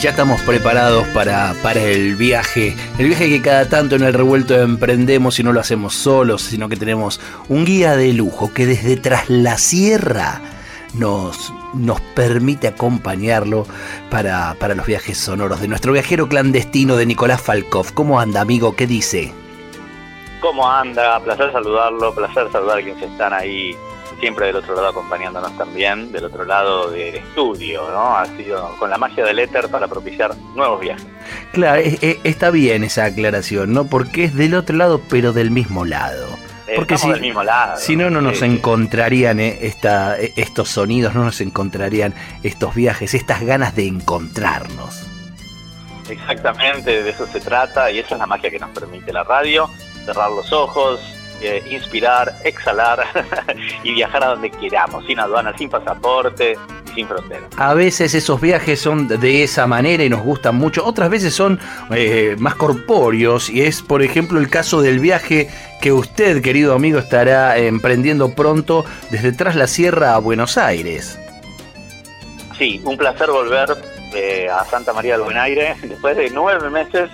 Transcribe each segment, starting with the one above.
Ya estamos preparados para, para el viaje. El viaje que cada tanto en el revuelto emprendemos y no lo hacemos solos, sino que tenemos un guía de lujo que desde tras la sierra nos, nos permite acompañarlo para, para los viajes sonoros de nuestro viajero clandestino de Nicolás Falkov. ¿Cómo anda, amigo? ¿Qué dice? ¿Cómo anda? Placer saludarlo, placer saludar a quienes están ahí siempre del otro lado acompañándonos también, del otro lado del estudio, ¿no? Ha sido con la magia del éter para propiciar nuevos viajes. Claro, está bien esa aclaración, ¿no? Porque es del otro lado, pero del mismo lado. Porque si, del mismo lado. si no, no nos encontrarían eh, esta, eh, estos sonidos, no nos encontrarían estos viajes, estas ganas de encontrarnos. Exactamente, de eso se trata y esa es la magia que nos permite la radio, cerrar los ojos, eh, inspirar, exhalar y viajar a donde queramos, sin aduana, sin pasaporte y sin frontera. A veces esos viajes son de esa manera y nos gustan mucho, otras veces son eh, más corpóreos y es por ejemplo el caso del viaje que usted, querido amigo, estará emprendiendo pronto desde Tras la Sierra a Buenos Aires. Sí, un placer volver eh, a Santa María del Buen Aire después de nueve meses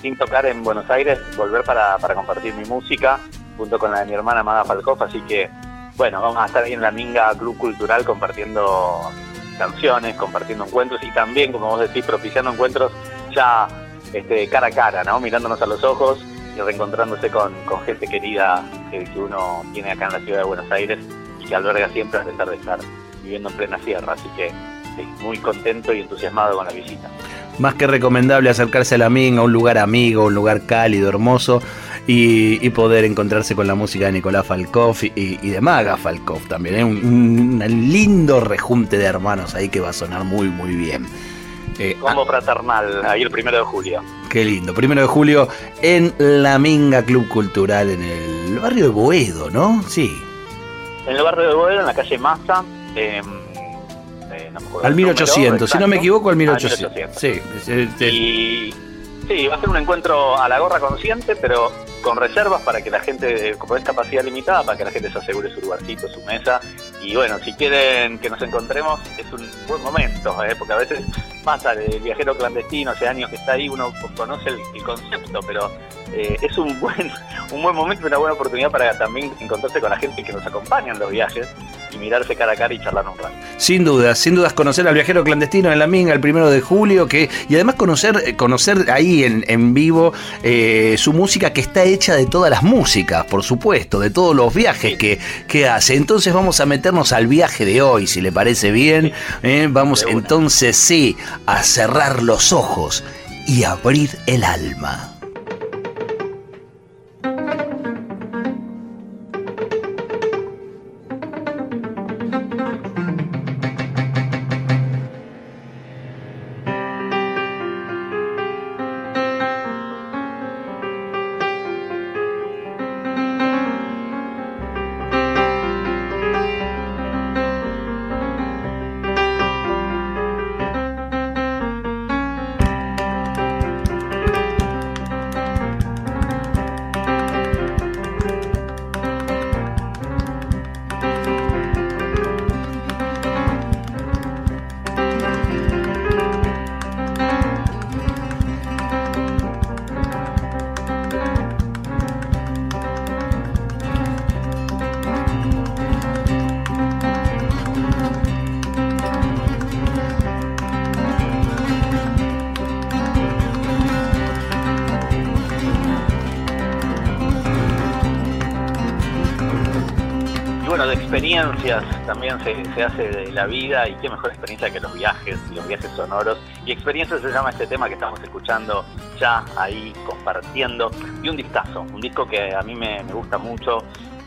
sin tocar en Buenos Aires, volver para, para compartir mi música junto con la de mi hermana Maga Falcoff, así que bueno, vamos a estar ahí en la Minga Club Cultural compartiendo canciones, compartiendo encuentros y también, como vos decís, propiciando encuentros ya este, cara a cara, ¿no? Mirándonos a los ojos y reencontrándose con, gente querida que, uno tiene acá en la ciudad de Buenos Aires y que alberga siempre a pesar de estar viviendo en plena sierra, así que muy contento y entusiasmado con la visita. Más que recomendable acercarse a la Minga, un lugar amigo, un lugar cálido, hermoso, y, poder encontrarse con la música de Nicolás Falkov y, de Maga Falkov también. ¿eh? Un, lindo rejunte de hermanos ahí que va a sonar muy, muy bien. Eh, Como ah, fraternal, ahí el primero de julio. Qué lindo, primero de julio en la Minga Club Cultural en el barrio de Boedo, ¿no? Sí. En el barrio de Boedo, en la calle Massa. Eh, al 1800, si no me equivoco, al 1800. Sí, y, sí, va a ser un encuentro a la gorra consciente, pero con reservas para que la gente, con capacidad limitada, para que la gente se asegure su lugarcito, su mesa. Y bueno, si quieren que nos encontremos, es un buen momento, ¿eh? porque a veces pasa el viajero clandestino, hace años que está ahí, uno conoce el, concepto, pero eh, es un buen, un buen momento, una buena oportunidad para también encontrarse con la gente que nos acompaña en los viajes y mirarse cara a cara y charlar un rato. Sin dudas, sin dudas conocer al viajero clandestino en la Minga el primero de julio, que, y además conocer, eh, conocer ahí en, en vivo eh, su música que está hecha de todas las músicas, por supuesto, de todos los viajes que, que hace. Entonces vamos a meternos al viaje de hoy, si le parece bien. Eh, vamos entonces sí a cerrar los ojos y abrir el alma. Experiencias también se, hace de la vida y qué mejor experiencia que los viajes y los viajes sonoros. Y experiencias se llama este tema que estamos escuchando ya ahí compartiendo. Y un discazo, un disco que a mí me, gusta mucho,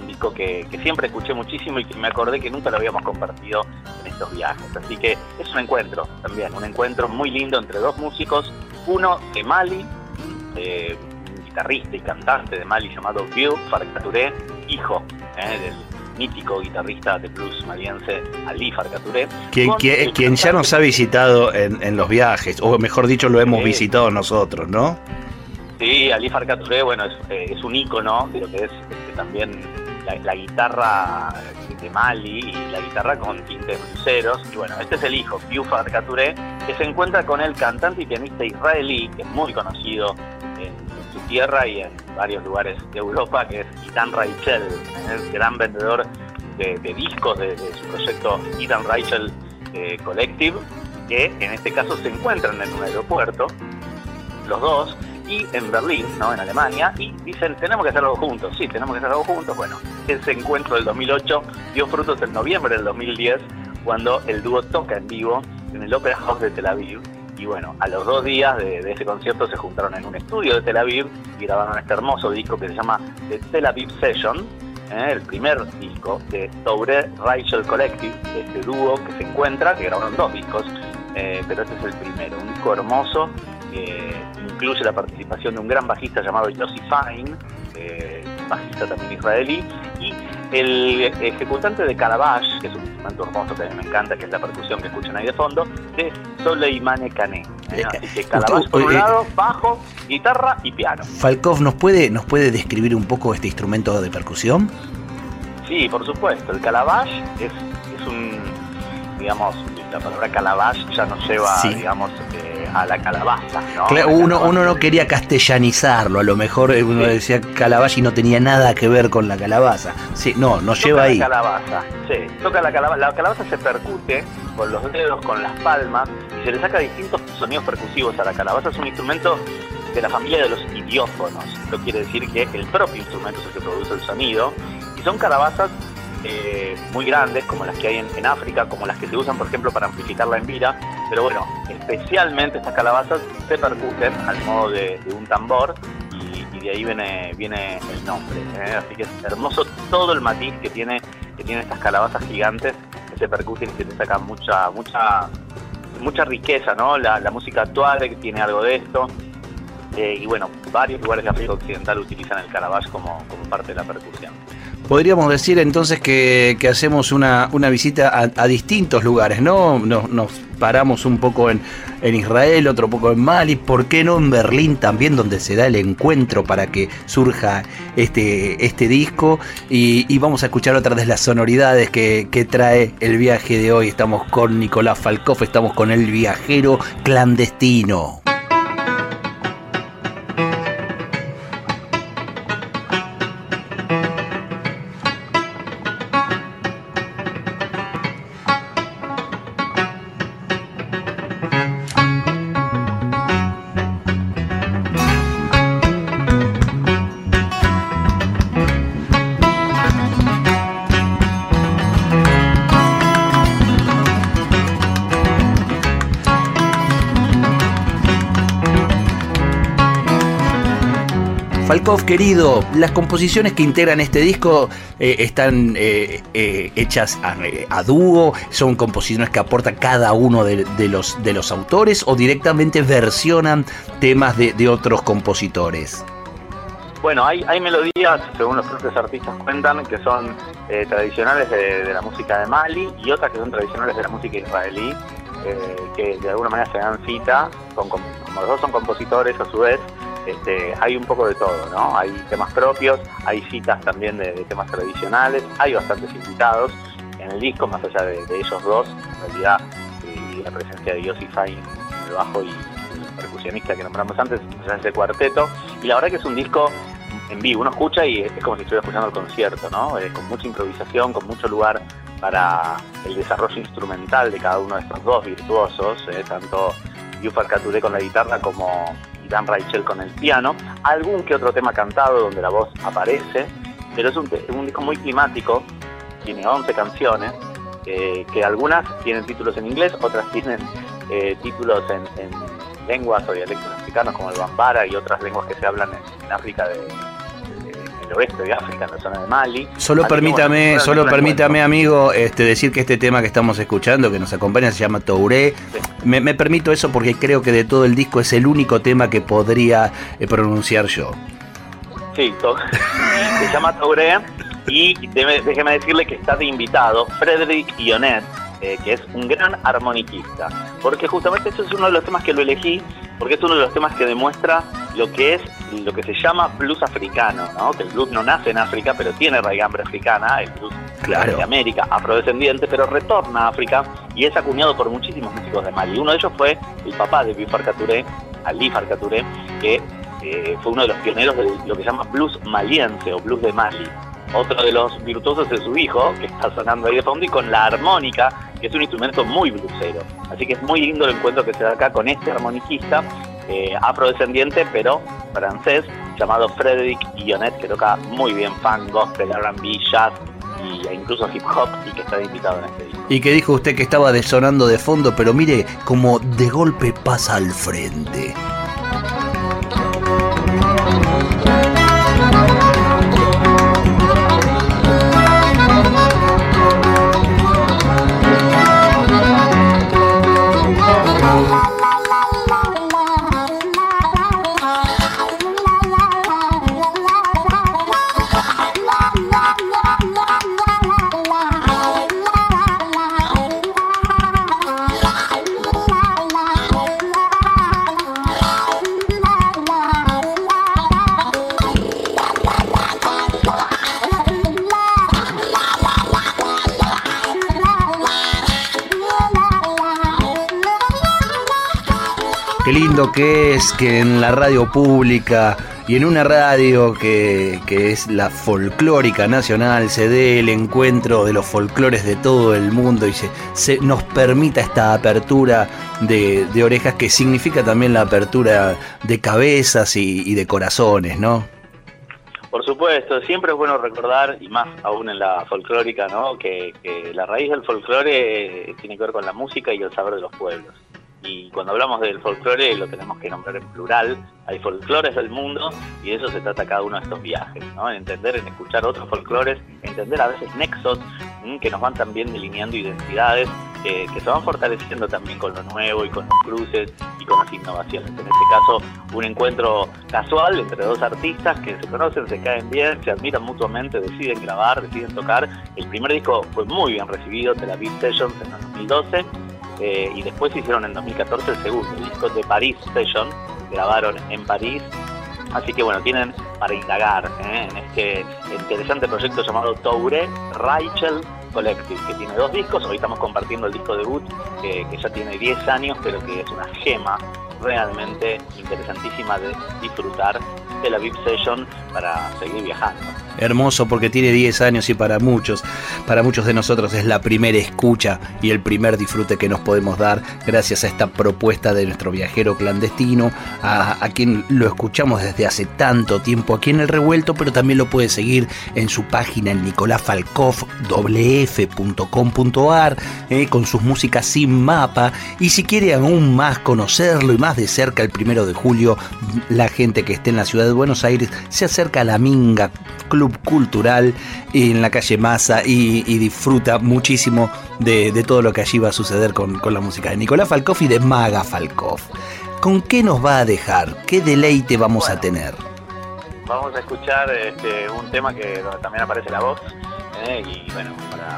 un disco que, siempre escuché muchísimo y que me acordé que nunca lo habíamos compartido en estos viajes. Así que es un encuentro también, un encuentro muy lindo entre dos músicos, uno de Mali, un guitarrista y cantante de Mali llamado Bill Farcaturé, hijo eh, del mítico guitarrista de blues maliense Ali Farcaturé. Quien, quien, ya nos ha visitado en, los viajes, o mejor dicho, lo hemos visitado nosotros, ¿no? Sí, Ali Farcaturé, bueno, es, eh, es un ícono de lo que es este, también la, guitarra de Mali y la guitarra con tintes cruceros. Y bueno, este es el hijo, Piu Farcaturé, que se encuentra con el cantante y pianista israelí, que es muy conocido en, su tierra y en varios lugares de Europa, que es Itan Raichel, el gran vendedor de, discos de, su proyecto Itan Raichel eh, Collective, que en este caso se encuentran en un aeropuerto, los dos, y en Berlín, ¿no? en Alemania, y dicen, tenemos que hacer algo juntos, sí, tenemos que hacer algo juntos. Bueno, ese encuentro del 2008 dio frutos en noviembre del 2010, cuando el dúo toca en vivo en el Opera House de Tel Aviv. Y bueno, a los dos días de, ese concierto se juntaron en un estudio de Tel Aviv y grabaron este hermoso disco que se llama The Tel Aviv Session, ¿eh? el primer disco de Toure Rachel Collective, este dúo que se encuentra, que grabaron dos discos, eh, pero este es el primero, un disco hermoso que incluye la participación de un gran bajista llamado Yossi Fine, eh, bajista también israelí, el ejecutante de Calabash, que es un instrumento hermoso que a mí me encanta, que es la percusión que escuchan ahí de fondo, de Soleimane Cané. ¿eh? Así que Calabash por un lado, bajo, guitarra y piano. Falkov, ¿nos puede, ¿nos puede describir un poco este instrumento de percusión? Sí, por supuesto. El Calabash es, es un, digamos, la palabra Calabash ya nos lleva, digamos, a la calabaza. ¿no? uno, uno no quería castellanizarlo, a lo mejor uno decía calabaza y no tenía nada que ver con la calabaza. Sí, no, nos lleva ahí. La calabaza, sí, toca la calabaza. La calabaza se percute con los dedos, con las palmas y se le saca distintos sonidos percusivos a la calabaza. Es un instrumento de la familia de los idiófonos. Esto quiere decir que el propio instrumento es el que produce el sonido. Y son calabazas eh, muy grandes, como las que hay en, África, como las que se usan, por ejemplo, para amplificar la envira. Pero bueno, especialmente estas calabazas se percuten al modo de, un tambor y, de ahí viene, el nombre. ¿eh? Así que es hermoso todo el matiz que tiene, que tiene estas calabazas gigantes que se percuten y que te sacan mucha, mucha, mucha riqueza, ¿no? La, música actual tiene algo de esto. Eh, y bueno, varios lugares de África Occidental utilizan el calabash como, como parte de la percusión. Podríamos decir entonces que, hacemos una, visita a, distintos lugares, ¿no? Nos, paramos un poco en, Israel, otro poco en Mali, ¿por qué no en Berlín también, donde se da el encuentro para que surja este, este disco? Y, vamos a escuchar otras de las sonoridades que, que trae el viaje de hoy. Estamos con Nicolás Falcoff, estamos con el viajero clandestino. Falkov, querido, las composiciones que integran este disco eh, están eh, eh, hechas a, dúo, son composiciones que aporta cada uno de, los, de los autores o directamente versionan temas de, otros compositores. Bueno, hay, hay, melodías, según los propios artistas cuentan, que son tradicionales de, la música de Mali y otras que son tradicionales de la música israelí, que de alguna manera se dan cita, como los dos son compositores a su vez, este, hay un poco de todo, ¿no? Hay temas propios, hay citas también de, temas tradicionales, hay bastantes invitados en el disco, más allá de, ellos dos, en realidad, y la presencia de Yossi Fine en el bajo y el percusionista que nombramos antes, es ese cuarteto, y la verdad que es un disco en vivo, uno escucha y es como si estuviera escuchando el concierto, ¿no? Eh, con mucha improvisación, con mucho lugar para el desarrollo instrumental de cada uno de estos dos virtuosos, eh, tanto Yufar Kature con la guitarra como Dan Rachel con el piano, algún que otro tema cantado donde la voz aparece, pero es un, disco muy climático, tiene 11 canciones, eh, que algunas tienen títulos en inglés, otras tienen eh, títulos en, lenguas o dialectos africanos como el bambara y otras lenguas que se hablan en, África de, oeste de África, en la zona de Mali. Solo permítame, solo permítame, amigo, este, decir que este tema que estamos escuchando, que nos acompaña, se llama Touré. Me, permito eso porque creo que de todo el disco es el único tema que podría eh, pronunciar yo. Sí, se llama Touré Y déjeme decirle que está de invitado Frederick Ionet, eh, que es un gran armoniquista. Porque justamente eso es uno de los temas que lo elegí, porque es uno de los temas que demuestra lo que es lo que se llama blues africano, ¿no? que el blues no nace en África, pero tiene raigambre africana, el blues claro. de América, afrodescendiente, pero retorna a África y es acuñado por muchísimos músicos de Mali. Uno de ellos fue el papá de Bill Farcaturé, Ali Farcaturé, que eh, fue uno de los pioneros de lo que se llama blues maliense o blues de Mali. Otro de los virtuosos es su hijo, que está sonando ahí de fondo, y con la armónica, que es un instrumento muy bluesero. Así que es muy lindo el encuentro que se da acá con este armoniquista eh, afrodescendiente, pero francés, llamado Frédéric Guillonet, que toca muy bien funk, gospel, R&B, jazz e incluso hip hop y que está invitado en este disco. Y que dijo usted que estaba desonando de fondo, pero mire como de golpe pasa al frente. Lindo que es que en la radio pública y en una radio que, es la folclórica nacional se dé el encuentro de los folclores de todo el mundo y se, nos permita esta apertura de, orejas que significa también la apertura de cabezas y, de corazones, ¿no? Por supuesto, siempre es bueno recordar, y más aún en la folclórica, ¿no? que, que la raíz del folclore tiene que ver con la música y el saber de los pueblos y cuando hablamos del folclore lo tenemos que nombrar en plural. Hay folclores del mundo y de eso se trata cada uno de estos viajes, ¿no? En entender, en escuchar otros folclores, entender a veces nexos que nos van también delineando identidades que se van fortaleciendo también con lo nuevo y con los cruces y con las innovaciones. En este caso, un encuentro casual entre dos artistas que se conocen, se caen bien, se admiran mutuamente, deciden grabar, deciden tocar. El primer disco fue muy bien recibido, la Beat Sessions en el 2012 eh, y después hicieron en 2014 el segundo, disco de Paris Session, grabaron en París. Así que bueno, tienen para indagar ¿eh? en este interesante proyecto llamado Toure Rachel Collective, que tiene dos discos. Hoy estamos compartiendo el disco debut, que, que ya tiene 10 años, pero que es una gema realmente interesantísima de disfrutar de la VIP Session para seguir viajando. Hermoso porque tiene 10 años y para muchos, para muchos de nosotros es la primera escucha y el primer disfrute que nos podemos dar gracias a esta propuesta de nuestro viajero clandestino, a, quien lo escuchamos desde hace tanto tiempo aquí en el revuelto, pero también lo puede seguir en su página en eh, con sus músicas sin mapa y si quiere aún más conocerlo y más de cerca el primero de julio, la gente que esté en la ciudad de Buenos Aires se acerca a la Minga Club Cultural en la calle Maza y, disfruta muchísimo de, todo lo que allí va a suceder con, la música de Nicolás Falcoff y de Maga Falcoff. ¿Con qué nos va a dejar? ¿Qué deleite vamos a tener? Vamos a escuchar este, un tema que también aparece la voz. Eh, y bueno,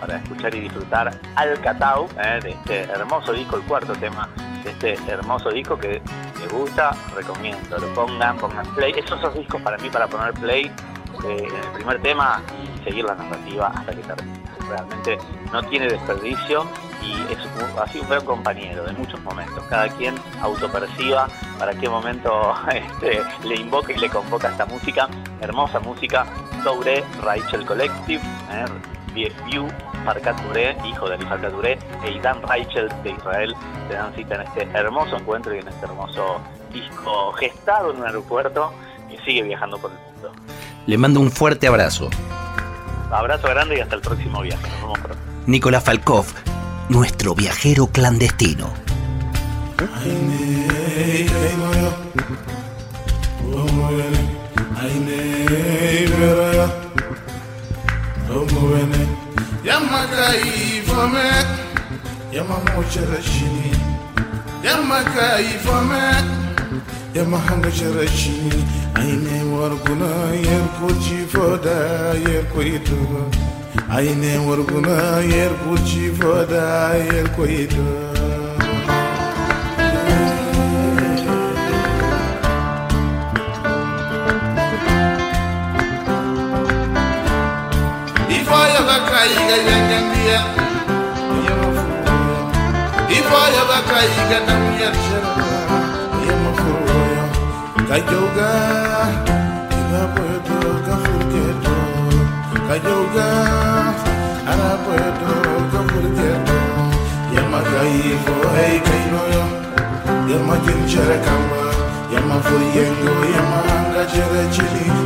para, escuchar y disfrutar Al Catau, eh, de este hermoso disco, el cuarto tema este hermoso disco que les gusta, recomiendo, lo pongan, pongan play. Esos son discos para mí para poner play eh, en el primer tema y seguir la narrativa hasta que termine. Realmente no tiene desperdicio y es así un gran compañero de muchos momentos. Cada quien autoperciba para qué momento este, le invoca y le convoca esta música, hermosa música sobre Rachel Collective. Eh, View Farcaturé, hijo de Ali Farcaturé, e Idan Rachel de Israel se dan cita en este hermoso encuentro y en este hermoso disco gestado en un aeropuerto que sigue viajando por el mundo. Le mando un fuerte abrazo. Abrazo grande y hasta el próximo viaje. Nos vemos pronto. Nicolás Falkov, nuestro viajero clandestino. Omuwene yamakai ifome Yamamochara shini Yamaka ifome Yamahanga chara shini Aine warguna yerkochi foda yerkoitu Aine warguna yerkochi foda yerkoitu Karaiga ng Yarjara Yamafuya Kayoga Kinapuedo um Kafurketo Kayoga Arapuedo um Kafurketo Yamagai Fohei Kainoyo Yamakin Cherekamba Yamafuyengo Yamahanga Cherechinito